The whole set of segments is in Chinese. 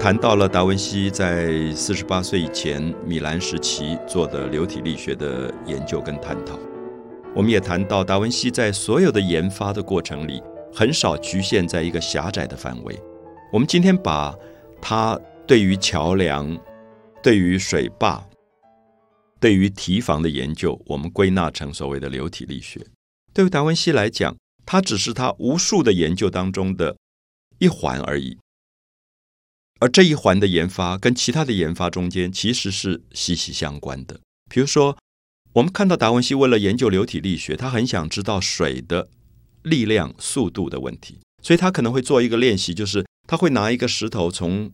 谈到了达文西在四十八岁以前米兰时期做的流体力学的研究跟探讨。我们也谈到达文西在所有的研发的过程里，很少局限在一个狭窄的范围。我们今天把他对于桥梁、对于水坝、对于堤防的研究，我们归纳成所谓的流体力学。对于达文西来讲，它只是他无数的研究当中的一环而已。而这一环的研发跟其他的研发中间其实是息息相关的。比如说，我们看到达文西为了研究流体力学，他很想知道水的力量、速度的问题，所以他可能会做一个练习，就是他会拿一个石头从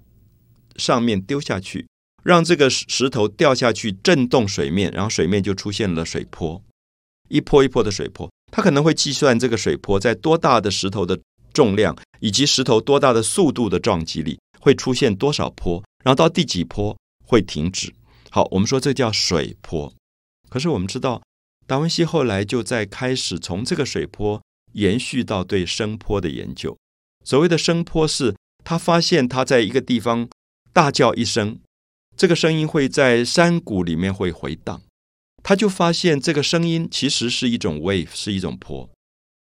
上面丢下去，让这个石头掉下去震动水面，然后水面就出现了水波，一波一波的水波。他可能会计算这个水波在多大的石头的重量以及石头多大的速度的撞击力会出现多少坡，然后到第几坡会停止。好，我们说这叫水坡。可是我们知道，达文西后来就在开始从这个水坡延续到对声波的研究。所谓的声波是，他发现他在一个地方大叫一声，这个声音会在山谷里面会回荡。他就发现这个声音其实是一种 wave，是一种波，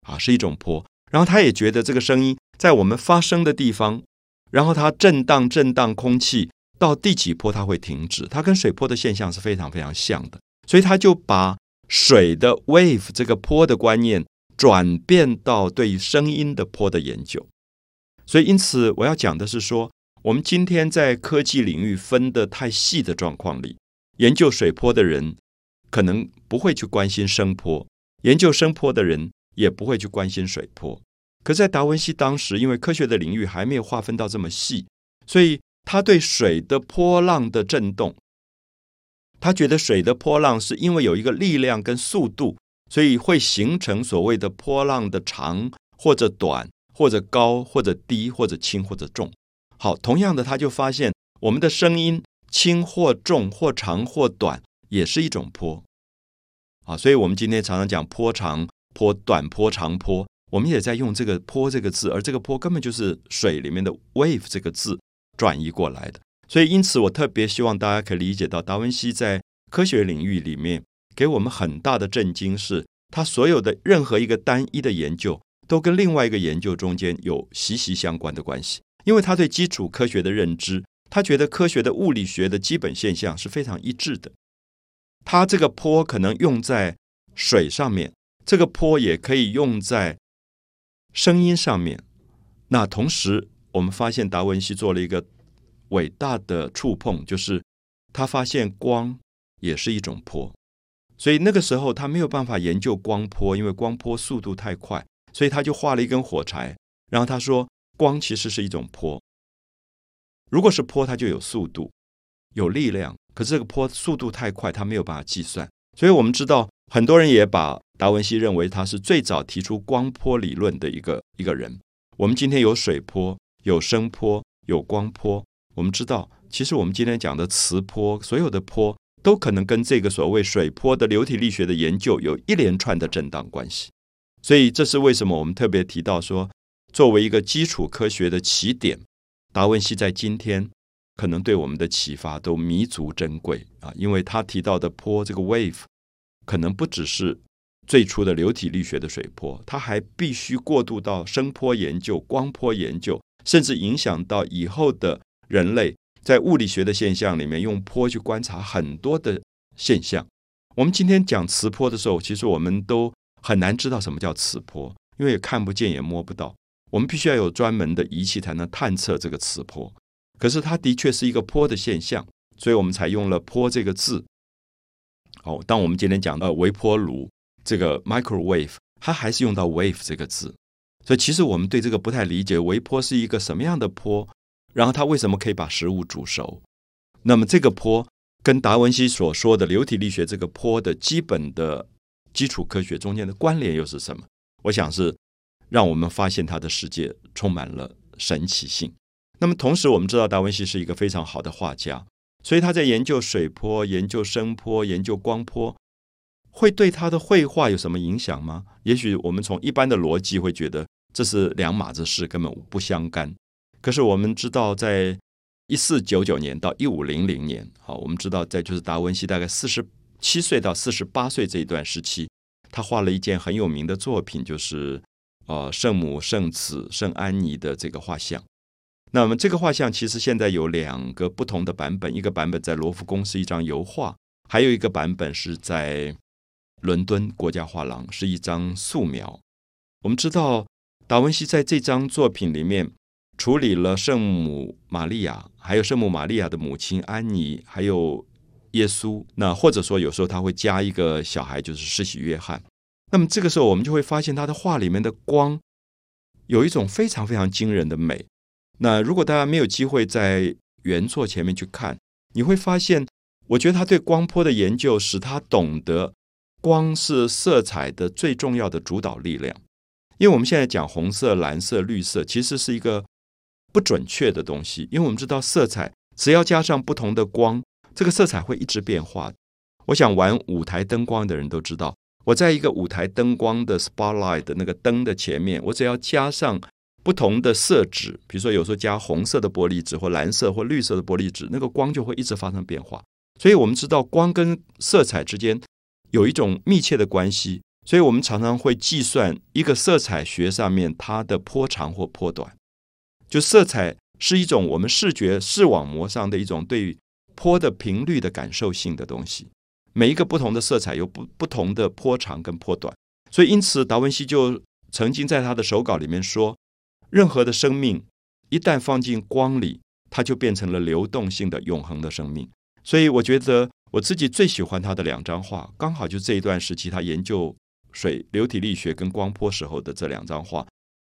啊，是一种坡。然后他也觉得这个声音在我们发声的地方，然后它震荡震荡空气到第几波它会停止。它跟水波的现象是非常非常像的，所以他就把水的 wave 这个波的观念转变到对声音的波的研究。所以因此我要讲的是说，我们今天在科技领域分得太细的状况里，研究水波的人。可能不会去关心声波，研究声波的人也不会去关心水波。可在达文西当时，因为科学的领域还没有划分到这么细，所以他对水的波浪的震动，他觉得水的波浪是因为有一个力量跟速度，所以会形成所谓的波浪的长或者短，或者高或者低，或者轻或者重。好，同样的，他就发现我们的声音轻或重，或长或短。也是一种坡啊，所以我们今天常常讲坡长、坡短、坡长、坡，我们也在用这个“坡”这个字，而这个“坡”根本就是水里面的 “wave” 这个字转移过来的。所以，因此我特别希望大家可以理解到，达文西在科学领域里面给我们很大的震惊，是他所有的任何一个单一的研究，都跟另外一个研究中间有息息相关的关系，因为他对基础科学的认知，他觉得科学的物理学的基本现象是非常一致的。他这个坡可能用在水上面，这个坡也可以用在声音上面。那同时，我们发现达文西做了一个伟大的触碰，就是他发现光也是一种坡。所以那个时候他没有办法研究光波，因为光波速度太快，所以他就画了一根火柴，然后他说光其实是一种坡。如果是坡，它就有速度，有力量。可是这个坡速度太快，他没有办法计算。所以我们知道，很多人也把达文西认为他是最早提出光波理论的一个一个人。我们今天有水波、有声波、有光波。我们知道，其实我们今天讲的磁波，所有的波都可能跟这个所谓水波的流体力学的研究有一连串的震荡关系。所以这是为什么我们特别提到说，作为一个基础科学的起点，达文西在今天。可能对我们的启发都弥足珍贵啊！因为他提到的波这个 wave，可能不只是最初的流体力学的水波，它还必须过渡到声波研究、光波研究，甚至影响到以后的人类在物理学的现象里面用波去观察很多的现象。我们今天讲磁波的时候，其实我们都很难知道什么叫磁波，因为看不见也摸不到，我们必须要有专门的仪器才能探测这个磁波。可是它的确是一个波的现象，所以我们才用了“波”这个字。哦，当我们今天讲到微波炉这个 microwave，它还是用到 “wave” 这个字。所以其实我们对这个不太理解，微波是一个什么样的波？然后它为什么可以把食物煮熟？那么这个波跟达文西所说的流体力学这个波的基本的基础科学中间的关联又是什么？我想是让我们发现它的世界充满了神奇性。那么同时，我们知道达文西是一个非常好的画家，所以他在研究水波、研究声波、研究光波，会对他的绘画有什么影响吗？也许我们从一般的逻辑会觉得这是两码子事，根本不相干。可是我们知道，在一四九九年到一五零零年，好，我们知道在就是达文西大概四十七岁到四十八岁这一段时期，他画了一件很有名的作品，就是呃圣母、圣子、圣安妮的这个画像。那么这个画像其实现在有两个不同的版本，一个版本在罗浮宫是一张油画，还有一个版本是在伦敦国家画廊是一张素描。我们知道达文西在这张作品里面。处理了圣母玛利亚，还有圣母玛利亚的母亲安妮，还有耶稣。那或者说，有时候他会加一个小孩，就是世袭约翰。那么这个时候，我们就会发现他的画里面的光有一种非常非常惊人的美。那如果大家没有机会在原作前面去看，你会发现，我觉得他对光波的研究使他懂得光是色彩的最重要的主导力量。因为我们现在讲红色、蓝色、绿色，其实是一个。不准确的东西，因为我们知道色彩只要加上不同的光，这个色彩会一直变化。我想玩舞台灯光的人都知道，我在一个舞台灯光的 spotlight 的那个灯的前面，我只要加上不同的色纸，比如说有时候加红色的玻璃纸或蓝色或绿色的玻璃纸，那个光就会一直发生变化。所以我们知道光跟色彩之间有一种密切的关系，所以我们常常会计算一个色彩学上面它的波长或波短。就色彩是一种我们视觉视网膜上的一种对波的频率的感受性的东西，每一个不同的色彩有不不同的波长跟波短，所以因此达文西就曾经在他的手稿里面说，任何的生命一旦放进光里，它就变成了流动性的永恒的生命。所以我觉得我自己最喜欢他的两张画，刚好就这一段时期他研究水流体力学跟光波时候的这两张画。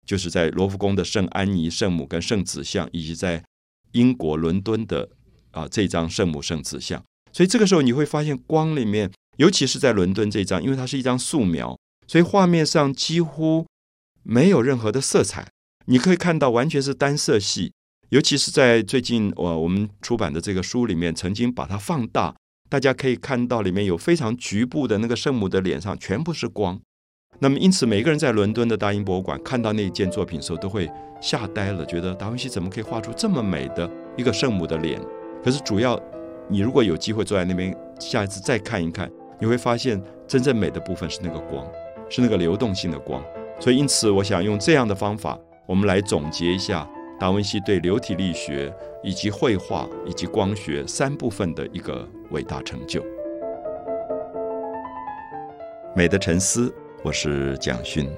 就是在罗浮宫的圣安妮圣母跟圣子像，以及在英国伦敦的啊这张圣母圣子像，所以这个时候你会发现光里面，尤其是在伦敦这张，因为它是一张素描，所以画面上几乎没有任何的色彩，你可以看到完全是单色系。尤其是在最近我我们出版的这个书里面，曾经把它放大，大家可以看到里面有非常局部的那个圣母的脸上全部是光。那么，因此，每个人在伦敦的大英博物馆看到那一件作品的时候，都会吓呆了，觉得达文西怎么可以画出这么美的一个圣母的脸？可是，主要你如果有机会坐在那边，下一次再看一看，你会发现真正美的部分是那个光，是那个流动性的光。所以，因此，我想用这样的方法，我们来总结一下达文西对流体力学、以及绘画以及光学三部分的一个伟大成就。美的沉思。我是蒋勋。